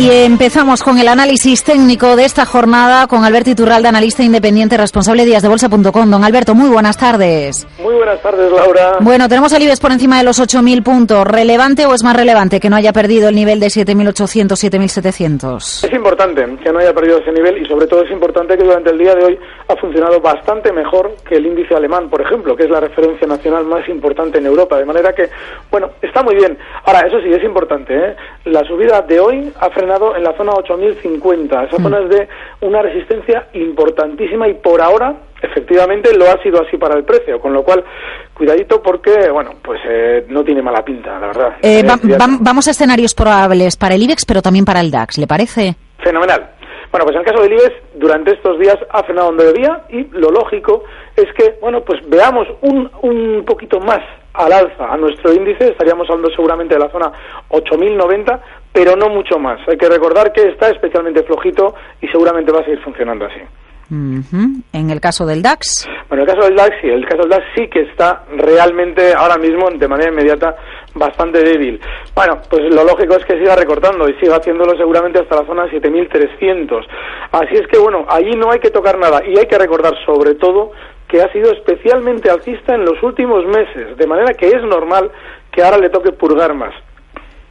Y empezamos con el análisis técnico de esta jornada con Alberto Iturralde, analista independiente responsable de díasdebolsa.com. Don Alberto, muy buenas tardes. Muy buenas tardes, Laura. Bueno, tenemos al IBEX por encima de los 8.000 puntos. ¿Relevante o es más relevante que no haya perdido el nivel de 7.800, 7.700? Es importante que no haya perdido ese nivel y sobre todo es importante que durante el día de hoy ha funcionado bastante mejor que el índice alemán, por ejemplo, que es la referencia nacional más importante en Europa. De manera que, bueno, está muy bien. Ahora, eso sí, es importante. ¿eh? La subida de hoy ha frenado en la zona 8050. Esa mm. zona es de una resistencia importantísima y por ahora efectivamente lo ha sido así para el precio, con lo cual cuidadito porque, bueno, pues eh, no tiene mala pinta, la verdad. Eh, vamos a escenarios probables para el IBEX, pero también para el DAX, ¿le parece? Fenomenal. Bueno, pues en el caso del IBEX, durante estos días ha frenado donde debía y lo lógico es que, bueno, pues veamos un, un poquito más al alza a nuestro índice, estaríamos hablando seguramente de la zona 8090, pero no mucho más. Hay que recordar que está especialmente flojito y seguramente va a seguir funcionando así. En el caso del DAX. Bueno, en el caso del DAX sí, el caso del DAX sí que está realmente ahora mismo de manera inmediata bastante débil. Bueno, pues lo lógico es que siga recortando y siga haciéndolo seguramente hasta la zona 7300. Así es que bueno, allí no hay que tocar nada y hay que recordar sobre todo que ha sido especialmente alcista en los últimos meses, de manera que es normal que ahora le toque purgar más.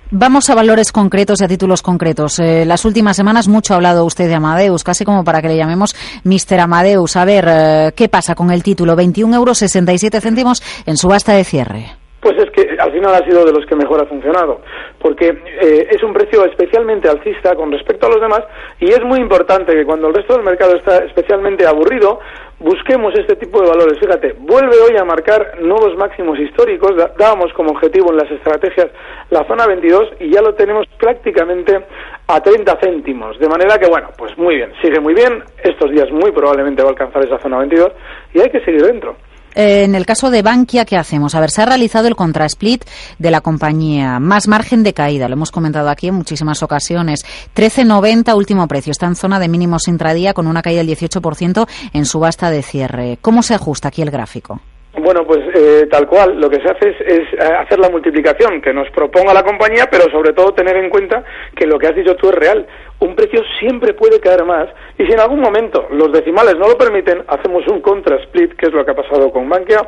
Vamos a valores concretos y a títulos concretos. Eh, las últimas semanas mucho ha hablado usted de Amadeus, casi como para que le llamemos Mr. Amadeus. A ver, eh, ¿qué pasa con el título? 21 euros 67 céntimos en subasta de cierre. Pues es que al final ha sido de los que mejor ha funcionado, porque eh, es un precio especialmente alcista con respecto a los demás y es muy importante que cuando el resto del mercado está especialmente aburrido, busquemos este tipo de valores. Fíjate, vuelve hoy a marcar nuevos máximos históricos, dábamos como objetivo en las estrategias la zona 22 y ya lo tenemos prácticamente a 30 céntimos, de manera que bueno, pues muy bien, sigue muy bien, estos días muy probablemente va a alcanzar esa zona 22 y hay que seguir dentro. Eh, en el caso de Bankia, ¿qué hacemos? A ver, se ha realizado el contrasplit de la compañía. Más margen de caída, lo hemos comentado aquí en muchísimas ocasiones. 13.90 último precio. Está en zona de mínimos intradía con una caída del 18% en subasta de cierre. ¿Cómo se ajusta aquí el gráfico? Bueno, pues eh, tal cual, lo que se hace es, eh, hacer la multiplicación que nos proponga la compañía, pero sobre todo tener en cuenta que lo que has dicho tú es real. Un precio siempre puede caer más y si en algún momento los decimales no lo permiten, hacemos un contra split, que es lo que ha pasado con Bankia,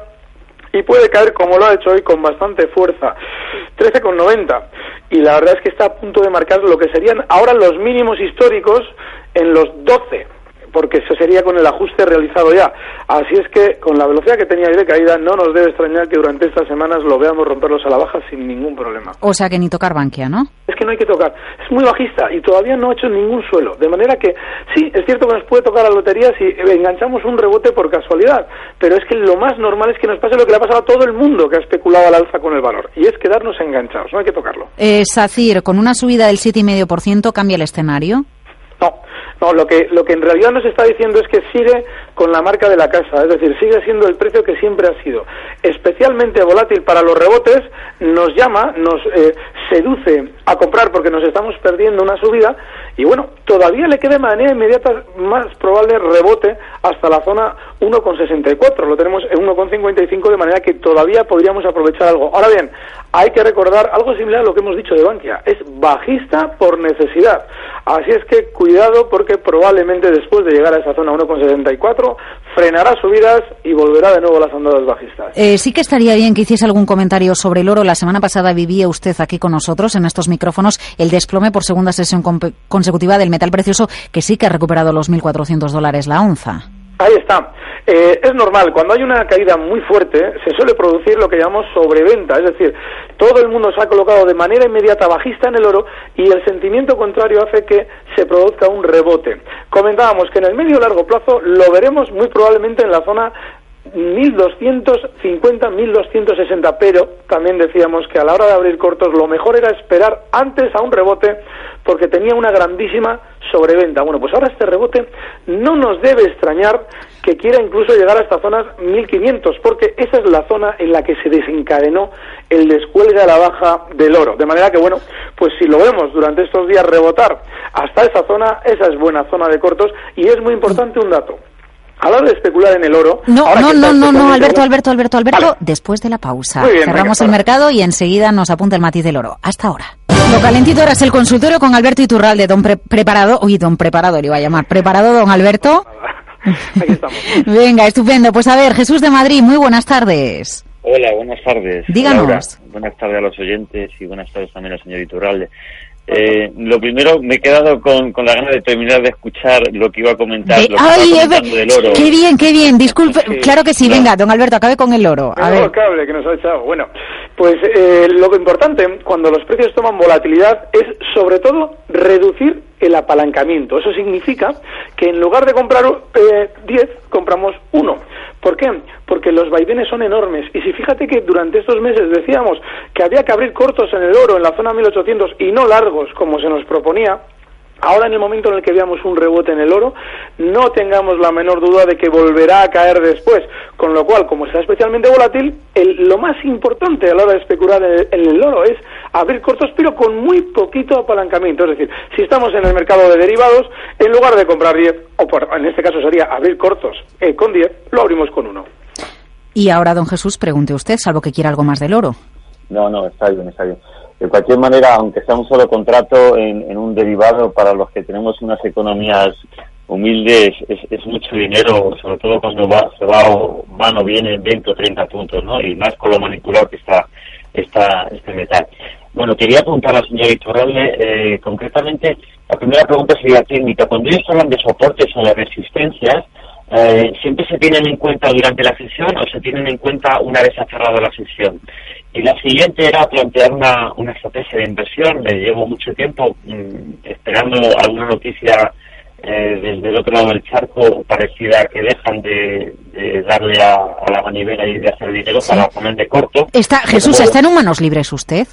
y puede caer como lo ha hecho hoy con bastante fuerza, 13,90. Y la verdad es que está a punto de marcar lo que serían ahora los mínimos históricos en los 12 porque eso sería con el ajuste realizado ya. Así es que con la velocidad que tenía de caída no nos debe extrañar que durante estas semanas lo veamos romperlos a la baja sin ningún problema. O sea que ni tocar Bankia, ¿no? Es que no hay que tocar. Es muy bajista y todavía no ha hecho ningún suelo. De manera que sí, es cierto que nos puede tocar la lotería si enganchamos un rebote por casualidad, pero es que lo más normal es que nos pase lo que le ha pasado a todo el mundo que ha especulado al alza con el valor y es quedarnos enganchados, no hay que tocarlo. Eh, SACIR, con una subida del 7,5% cambia el escenario. No, lo que, lo que en realidad nos está diciendo es que sigue con la marca de la casa, es decir, sigue siendo el precio que siempre ha sido. Especialmente volátil para los rebotes, nos llama, nos eh, seduce a comprar porque nos estamos perdiendo una subida y bueno, todavía le queda de manera inmediata más probable rebote hasta la zona 1,64, lo tenemos en 1,55 de manera que todavía podríamos aprovechar algo. Ahora bien, hay que recordar algo similar a lo que hemos dicho de Bankia, es bajista por necesidad. Así es que cuidado porque probablemente después de llegar a esa zona 1,74 frenará subidas y volverá de nuevo a las andadas bajistas. Eh, sí que estaría bien que hiciese algún comentario sobre el oro. La semana pasada vivía usted aquí con nosotros en estos micrófonos el desplome por segunda sesión consecutiva del metal precioso que sí que ha recuperado los 1.400 dólares la onza. Ahí está. Eh, es normal, cuando hay una caída muy fuerte, se suele producir lo que llamamos sobreventa, es decir, todo el mundo se ha colocado de manera inmediata bajista en el oro y el sentimiento contrario hace que se produzca un rebote. Comentábamos que en el medio largo plazo lo veremos muy probablemente en la zona 1250, 1260, pero también decíamos que a la hora de abrir cortos lo mejor era esperar antes a un rebote porque tenía una grandísima sobreventa. Bueno, pues ahora este rebote no nos debe extrañar que quiera incluso llegar a estas zonas 1500, porque esa es la zona en la que se desencadenó el descuelgue a la baja del oro. De manera que, bueno, pues si lo vemos durante estos días rebotar hasta esa zona, esa es buena zona de cortos y es muy importante un dato. A la hora de especular en el oro. No, no, no, no, no, Alberto, Alberto, Alberto, Alberto, después de la pausa. Cerramos el mercado y enseguida nos apunta el matiz del oro. Hasta ahora. Lo calentito ahora es el consultorio con Alberto Iturralde, don preparado, uy, don preparado le iba a llamar, preparado don Alberto. Aquí estamos. Venga, estupendo. Pues a ver, Jesús de Madrid, muy buenas tardes. Hola, buenas tardes. Díganos. Laura. Buenas tardes a los oyentes y buenas tardes también al señor Iturralde. Eh, lo primero, me he quedado con, con la gana de terminar de escuchar lo que iba a comentar. De- lo que ay, estaba comentando del oro. qué bien, qué bien. Disculpe, Sí. claro que sí. No. Venga, don Alberto, acabe con el oro. A ver. cable que nos ha echado. Bueno, pues eh, lo importante cuando los precios toman volatilidad es sobre todo reducir el apalancamiento. Eso significa que en lugar de comprar eh, 10, compramos uno. ¿Por qué? Porque los vaivenes son enormes. Y si fíjate que durante estos meses decíamos que había que abrir cortos en el oro, en la zona 1800, y no largos, como se nos proponía, Ahora, en el momento en el que veamos un rebote en el oro, no tengamos la menor duda de que volverá a caer después. Con lo cual, como está especialmente volátil, el- lo más importante a la hora de especular en el, en el oro es abrir cortos, pero con muy poquito apalancamiento. Es decir, si estamos en el mercado de derivados, en lugar de comprar 10, o por- en este caso sería abrir cortos eh, con 10, lo abrimos con uno. Y ahora, don Jesús, pregunte usted, salvo que quiera algo más del oro. No, no, está bien, está bien. De cualquier manera, aunque sea un solo contrato en, un derivado para los que tenemos unas economías humildes, es, mucho dinero, sobre todo cuando va, se va o van o vienen 20 o 30 puntos, ¿no? Y más con lo manipulado que está, está este metal. Bueno, quería preguntar a la señora Iturralde, eh, concretamente, la primera pregunta sería técnica. Cuando ellos hablan de soportes o de resistencias, eh, ¿siempre se tienen en cuenta durante la sesión o se tienen en cuenta una vez ha cerrado la sesión? Y la siguiente era plantear una, una estrategia de inversión. Me llevo mucho tiempo mm, esperando alguna noticia eh, desde el otro lado del charco parecida a que dejan de, de darle a, a la manivela y de hacer dinero Sí. para poner de corto. Está, Jesús, ¿está en manos libres usted?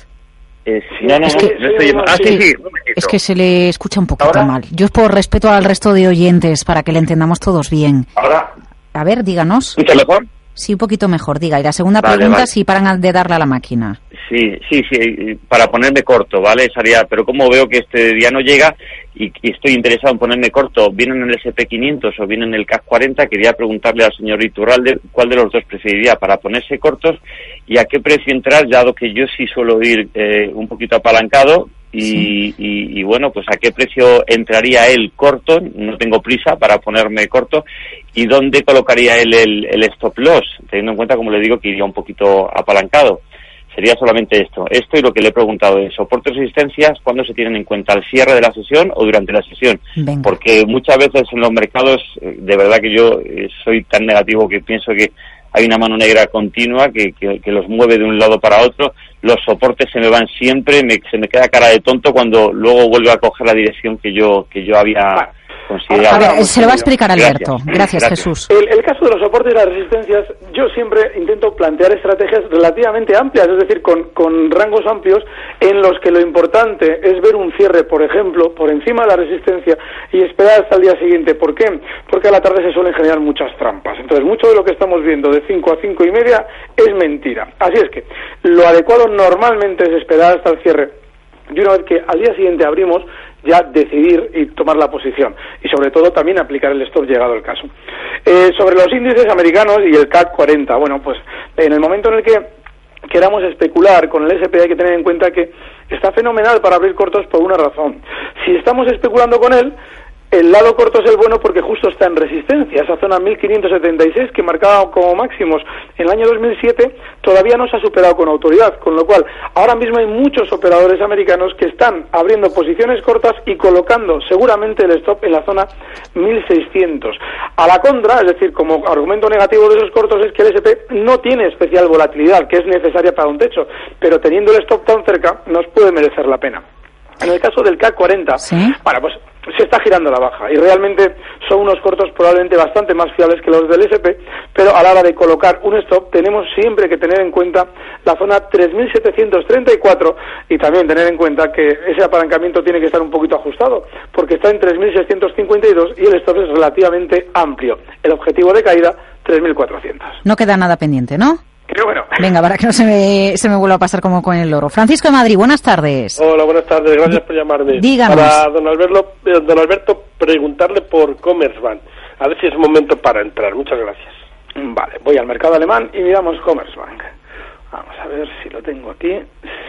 Eh, sí, no, no, Es que- no estoy llamando- Ah, sí, Sí. sí, un momentito. Es que se le escucha un poquito ¿Ahora? mal. Yo por respeto al resto de oyentes, para que le entendamos todos bien. Ahora, A ver, díganos. ¿escucha mejor? Sí, un poquito mejor, diga. Y la segunda Vale, pregunta, vale. si paran de darle a la máquina. Sí, sí, sí, para ponerme corto, ¿vale? Sería, pero como veo que este día no llega y, y estoy interesado en ponerme corto, ¿viene en el SP500 o viene en el CAC 40? Quería preguntarle al señor Iturralde cuál de los dos preferiría para ponerse cortos y a qué precio entrar, dado que yo sí suelo ir eh, un poquito apalancado. Y, Sí. y- y bueno, pues a qué precio entraría él corto, no tengo prisa para ponerme corto, y dónde colocaría él el, el stop loss, teniendo en cuenta, como le digo, que iría un poquito apalancado. Sería solamente esto. Esto y lo que le he preguntado es soportes y resistencias, ¿cuándo se tienen en cuenta? ¿Al cierre de la sesión o durante la sesión? Venga. Porque muchas veces en los mercados, eh, de verdad que yo eh, soy tan negativo que pienso que hay una mano negra continua que, que- que los mueve de un lado para otro. Los soportes se me van siempre, me- se me queda cara de tonto cuando luego vuelvo a coger la dirección que yo que yo había A ver, se lo va a explicar Alberto. Gracias. Gracias, Gracias. Jesús. El, el caso de los soportes y las resistencias, yo siempre intento plantear estrategias relativamente amplias, es decir, con, con rangos amplios en los que lo importante es ver un cierre, por ejemplo, por encima de la resistencia y esperar hasta el día siguiente. ¿Por qué? Porque a la tarde se suelen generar muchas trampas. Entonces, mucho de lo que estamos viendo de 5 a 5 y media es mentira. Así es que lo adecuado normalmente es esperar hasta el cierre y una vez que al día siguiente abrimos, ya decidir y tomar la posición. Y sobre todo también aplicar el stop llegado el caso. Eh, sobre los índices americanos y el CAC 40, bueno, pues en el momento en el que queramos especular con el SP hay que tener en cuenta que está fenomenal para abrir cortos por una razón. Si estamos especulando con él, el lado corto es el bueno porque justo está en resistencia. Esa zona 1576 que marcaba como máximos en el año 2007 todavía no se ha superado con autoridad. Con lo cual, ahora mismo hay muchos operadores americanos que están abriendo posiciones cortas y colocando seguramente el stop en la zona 1600. A la contra, es decir, como argumento negativo de esos cortos es que el SP no tiene especial volatilidad, que es necesaria para un techo, pero teniendo el stop tan cerca nos puede merecer la pena. En el caso del CAC 40, Sí. bueno, pues se está girando la baja y realmente son unos cortos probablemente bastante más fiables que los del SP, pero a la hora de colocar un stop tenemos siempre que tener en cuenta la zona 3734 y también tener en cuenta que ese apalancamiento tiene que estar un poquito ajustado porque está en 3652 y el stop es relativamente amplio. El objetivo de caída 3400. No queda nada pendiente, ¿no? Bueno. Venga, para que no se me, se me vuelva a pasar como con el oro. Francisco de Madrid, buenas tardes. Hola, buenas tardes. Gracias por llamarme. Díganos. Para don Alberto, eh, don Alberto, preguntarle por Commerzbank. A ver si es momento para entrar. Muchas gracias. Vale, voy al mercado alemán y miramos Commerzbank. Vamos a ver si lo tengo aquí.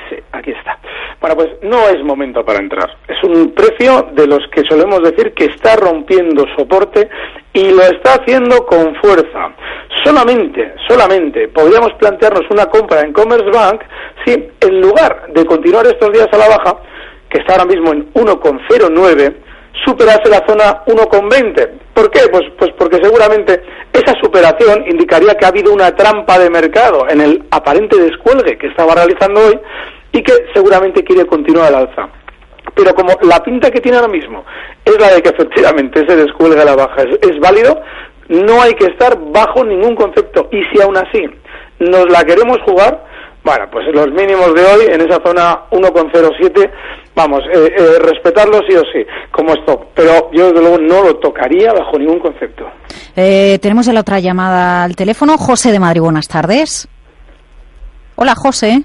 Sí, aquí está. Bueno, pues no es momento para entrar. Es un precio de los que solemos decir que está rompiendo soporte y lo está haciendo con fuerza. Solamente, solamente podríamos plantearnos una compra en Commerce Bank si en lugar de continuar estos días a la baja, que está ahora mismo en 1,09, superase la zona 1,20. ¿Por qué? Pues, pues porque seguramente esa superación indicaría que ha habido una trampa de mercado en el aparente descuelgue que estaba realizando hoy y que seguramente quiere continuar al alza. Pero como la pinta que tiene ahora mismo es la de que efectivamente ese descuelgue a la baja es, válido, no hay que estar bajo ningún concepto. Y si aún así nos la queremos jugar, bueno, pues los mínimos de hoy en esa zona 1,07 vamos, eh, eh, respetarlo sí o sí, como esto. Pero yo desde luego no lo tocaría bajo ningún concepto. Eh, tenemos la otra llamada al teléfono. José de Madrid, buenas tardes. Hola, José.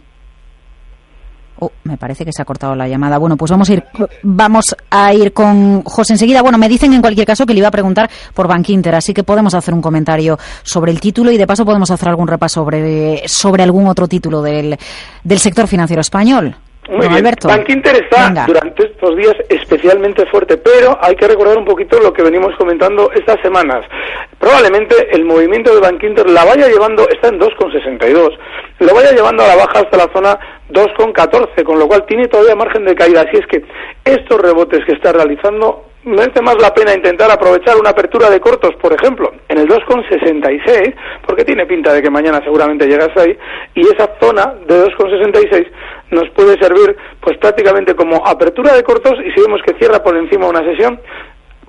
Oh, me parece que se ha cortado la llamada. Bueno, pues vamos a ir, vamos a ir con José enseguida. Bueno, me dicen en cualquier caso que le iba a preguntar por Bankinter, así que podemos hacer un comentario sobre el título y de paso podemos hacer algún repaso sobre, sobre algún otro título del, del sector financiero español. Muy bien. Bank Inter está durante estos días especialmente fuerte, pero hay que recordar un poquito lo que venimos comentando estas semanas. Probablemente el movimiento de Bank Inter la vaya llevando, está en 2,62, lo vaya llevando a la baja hasta la zona 2,14, con lo cual tiene todavía margen de caída. Así es que estos rebotes que está realizando merece más la pena intentar aprovechar una apertura de cortos, por ejemplo, en el 2,66, porque tiene pinta de que mañana seguramente llegas ahí, y esa zona de 2,66 nos puede servir pues prácticamente como apertura de cortos y si vemos que cierra por encima una sesión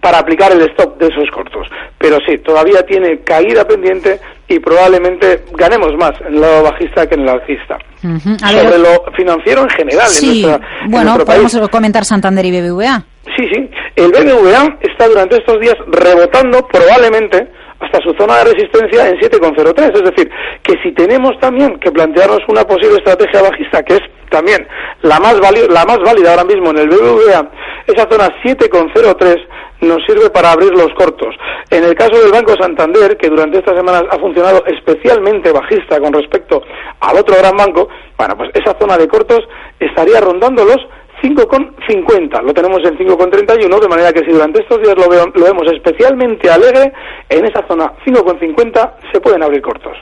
para aplicar el stop de esos cortos. Pero sí, todavía tiene caída pendiente y probablemente ganemos más en el lado bajista que en el alcista. Sobre lo financiero en general. Sí, bueno, podemos comentar Santander y BBVA. Sí, sí. El BBVA está durante estos días rebotando probablemente hasta su zona de resistencia en 7,03. Es decir, que si tenemos también que plantearnos una posible estrategia bajista, que es también la más, la más válida ahora mismo en el BBVA, esa zona 7,03 nos sirve para abrir los cortos. En el caso del Banco Santander, que durante estas semanas ha funcionado especialmente bajista con respecto al otro gran banco, bueno, pues esa zona de cortos estaría rondando los 5,50. Lo tenemos en 5,31, de manera que si durante estos días lo, vemos especialmente alegre, en esa zona 5,50 se pueden abrir cortos.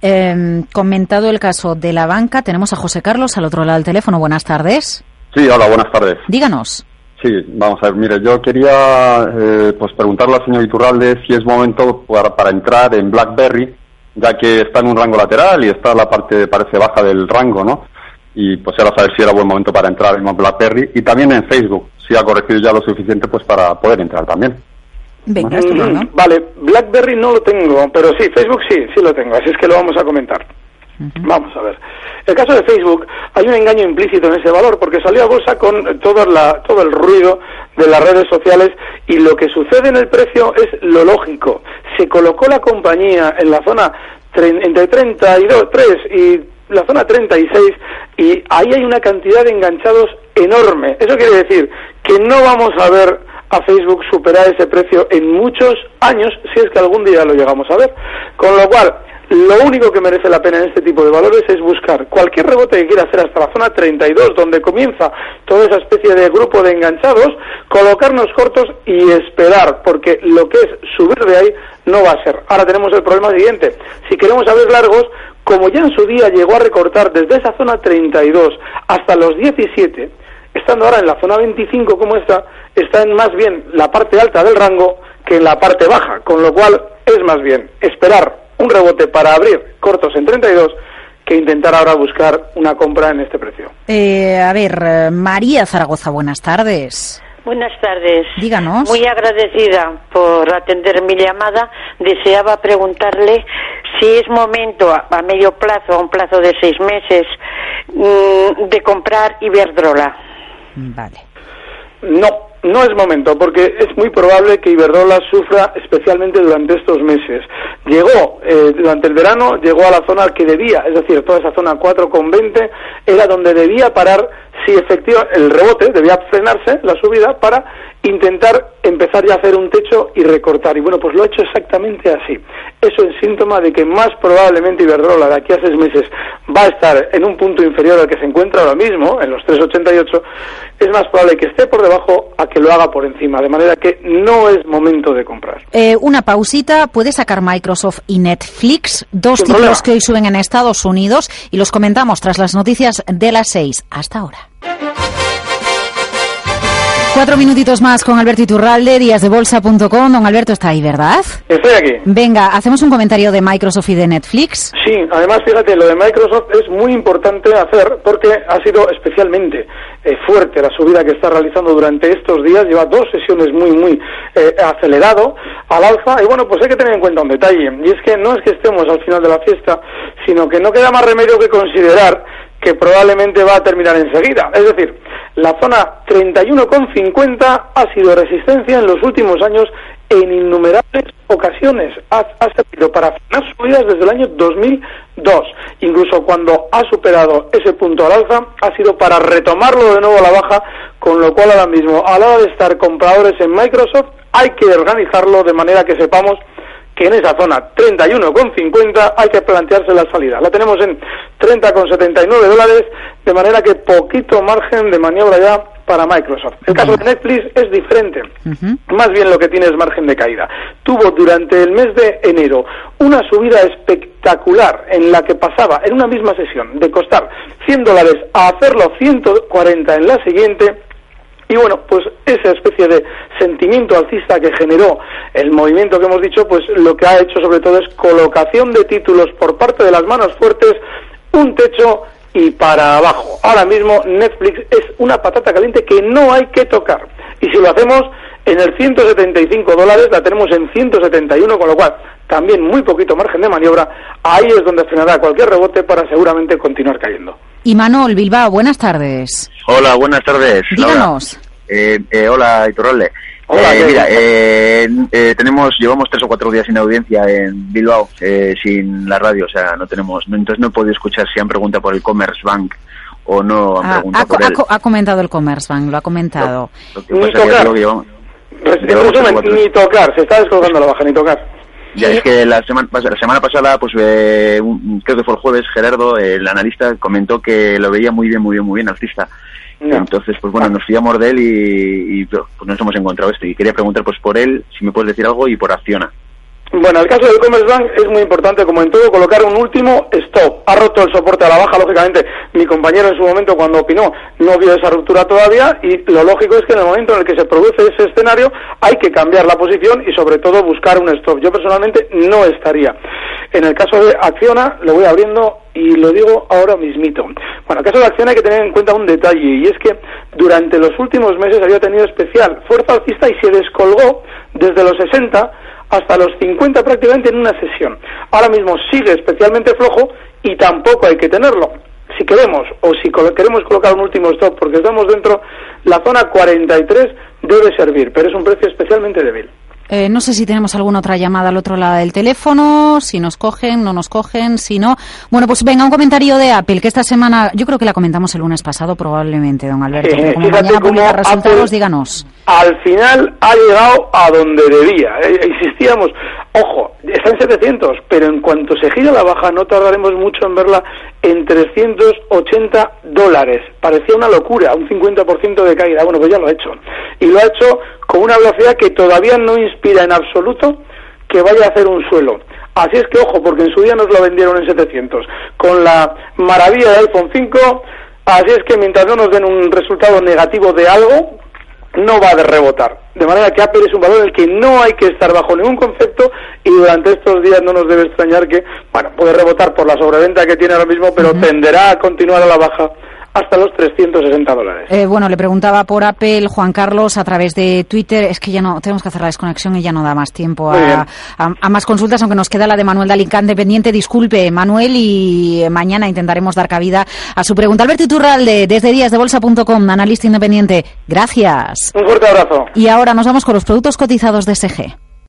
Em, comentado el caso de la banca, tenemos a José Carlos al otro lado del teléfono. Buenas tardes. Sí, hola, buenas tardes. Díganos. Sí, vamos a ver, mire, yo quería eh, pues preguntarle al señor Iturralde si es momento para, para entrar en BlackBerry, ya que está en un rango lateral y está la parte, parece, baja del rango, ¿no? Y pues era saber si era buen momento para entrar en BlackBerry y también en Facebook, si ha corregido ya lo suficiente pues para poder entrar también. Venga, mm, Vale, BlackBerry no lo tengo, pero sí, Facebook sí, sí lo tengo, así es que lo vamos a comentar. Vamos a ver. El caso de Facebook, hay un engaño implícito en ese valor porque salió a bolsa con toda la, todo el ruido de las redes sociales y lo que sucede en el precio es lo lógico. Se colocó la compañía en la zona entre 32, 3 y la zona 36 y ahí hay una cantidad de enganchados enorme. Eso quiere decir que no vamos a ver a Facebook superar ese precio en muchos años si es que algún día lo llegamos a ver. Con lo cual, lo único que merece la pena en este tipo de valores es buscar cualquier rebote que quiera hacer hasta la zona 32, donde comienza toda esa especie de grupo de enganchados, colocarnos cortos y esperar, porque lo que es subir de ahí no va a ser. Ahora tenemos el problema siguiente. Si queremos abrir largos, como ya en su día llegó a recortar desde esa zona 32 hasta los 17, estando ahora en la zona 25 como está, está en más bien la parte alta del rango que en la parte baja, con lo cual es más bien esperar un rebote para abrir cortos en 32 que intentar ahora buscar una compra en este precio. Eh, a ver, María Zaragoza, buenas tardes. Buenas tardes. Díganos. Muy agradecida por atender mi llamada. Deseaba preguntarle si es momento a, medio plazo, a un plazo de seis meses, mm, de comprar Iberdrola. Vale. No, no es momento, porque es muy probable que Iberdrola sufra especialmente durante estos meses. Llegó, eh, durante el verano, llegó a la zona que debía, es decir, toda esa zona 4,20 era donde debía parar si efectivamente el rebote debía frenarse, la subida, para intentar empezar ya a hacer un techo y recortar. Y bueno, pues lo ha hecho exactamente así. Eso es síntoma de que más probablemente Iberdrola de aquí a seis meses va a estar en un punto inferior al que se encuentra ahora mismo, en los 3,88. Es más probable que esté por debajo a que lo haga por encima. De manera que no es momento de comprar. Eh, una pausita. Puede sacar Microsoft y Netflix, dos títulos que hoy suben en Estados Unidos y los comentamos tras las noticias de las seis. Hasta ahora. Cuatro minutitos más con Alberto Iturralde, díasdebolsa.com. Don Alberto está ahí, ¿verdad? Estoy aquí. Venga, hacemos un comentario de Microsoft y de Netflix. Sí, además, fíjate, lo de Microsoft es muy importante hacer porque ha sido especialmente eh, fuerte la subida que está realizando durante estos días. Lleva dos sesiones muy, muy eh, acelerado al alza. Y bueno, pues hay que tener en cuenta un detalle. Y es que no es que estemos al final de la fiesta, sino que no queda más remedio que considerar que probablemente va a terminar enseguida. Es decir, la zona 31,50 ha sido resistencia en los últimos años en innumerables ocasiones. Ha, servido para frenar subidas desde el año 2002. Incluso cuando ha superado ese punto al alza, ha sido para retomarlo de nuevo a la baja, con lo cual ahora mismo, a la hora de estar compradores en Microsoft, hay que organizarlo de manera que sepamos que en esa zona 31,50 hay que plantearse la salida. La tenemos en 30,79 dólares, de manera que poquito margen de maniobra ya para Microsoft. El caso de Netflix es diferente. Más bien lo que tiene es margen de caída. Tuvo durante el mes de enero una subida espectacular en la que pasaba en una misma sesión de costar 100 dólares a hacerlo 140 en la siguiente y bueno, pues esa especie de sentimiento alcista que generó el movimiento que hemos dicho, pues lo que ha hecho sobre todo es colocación de títulos por parte de las manos fuertes, un techo y para abajo. Ahora mismo Netflix es una patata caliente que no hay que tocar. Y si lo hacemos en el 175 dólares, la tenemos en 171, con lo cual también muy poquito margen de maniobra. Ahí es donde frenará cualquier rebote para seguramente continuar cayendo. Y Manol Bilbao, buenas tardes. Hola, buenas tardes. Díganos. Eh, eh, hola, Iturralde. Hola, eh, mira, eh, eh, tenemos, llevamos tres o cuatro días sin audiencia en Bilbao, eh, sin la radio, o sea, no tenemos, no, entonces no he podido escuchar si han preguntado por el Commerce Bank o no han Ah, preguntado ha, por ha- él. ha comentado el Commerzbank, lo ha comentado. Lo que Ni pasa es que lo que llevamos- En resumen, ni tocar, se está descolgando la baja, ni tocar. Ya es que la semana, la semana pasada, pues eh, un- creo que fue el jueves, Gerardo, el analista, comentó que lo veía muy bien, muy bien, muy bien, artista. Entonces, pues bueno, nos fiamos de él y, y, pues nos hemos encontrado esto. Y quería preguntar pues por él, si me puedes decir algo, y por Acciona. Bueno, el caso del Commerzbank es muy importante, como en todo, colocar un último stop. Ha roto el soporte a la baja, lógicamente. Mi compañero en su momento, cuando opinó, no vio esa ruptura todavía y lo lógico es que en el momento en el que se produce ese escenario hay que cambiar la posición y sobre todo buscar un stop. Yo personalmente no estaría. En el caso de Acciona, lo voy abriendo y lo digo ahora mismito. Bueno, en el caso de Acciona hay que tener en cuenta un detalle y es que durante los últimos meses había tenido especial fuerza alcista y se descolgó desde los 60 hasta los 50 prácticamente en una sesión. Ahora mismo sigue especialmente flojo y tampoco hay que tenerlo. Si queremos o si queremos colocar un último stop porque estamos dentro, la zona 43 debe servir, pero es un precio especialmente débil. Eh, no sé si tenemos alguna otra llamada al otro lado del teléfono, si nos cogen, no nos cogen, si no. Bueno, pues venga, un comentario de Apple, que esta semana, yo creo que la comentamos el lunes pasado probablemente, don Alberto, Sí, pero como mañana cómo publica resultados, Apple- díganos. Al final ha llegado a donde debía. Eh, insistíamos, ojo, está en 700, pero en cuanto se gira la baja no tardaremos mucho en verla en 380 dólares. Parecía una locura, un 50% de caída. Bueno, pues ya lo ha hecho. Y lo ha hecho con una velocidad que todavía no inspira en absoluto que vaya a hacer un suelo. Así es que ojo, porque en su día nos lo vendieron en 700. Con la maravilla del iPhone 5, así es que mientras no nos den un resultado negativo de algo, no va a de rebotar. De manera que Apple es un valor en el que no hay que estar bajo ningún concepto y durante estos días no nos debe extrañar que, bueno, puede rebotar por la sobreventa que tiene ahora mismo, pero tenderá a continuar a la baja hasta los 360 dólares. Eh, bueno, le preguntaba por Apple Juan Carlos a través de Twitter. Es que ya no tenemos que hacer la desconexión y ya no da más tiempo a- a más consultas, aunque nos queda la de Manuel de Alicante pendiente. Disculpe, Manuel, y mañana intentaremos dar cabida a su pregunta. Alberto Iturralde, desde díasdebolsa.com, analista independiente. Gracias. Un fuerte abrazo. Y ahora nos vamos con los productos cotizados de SG.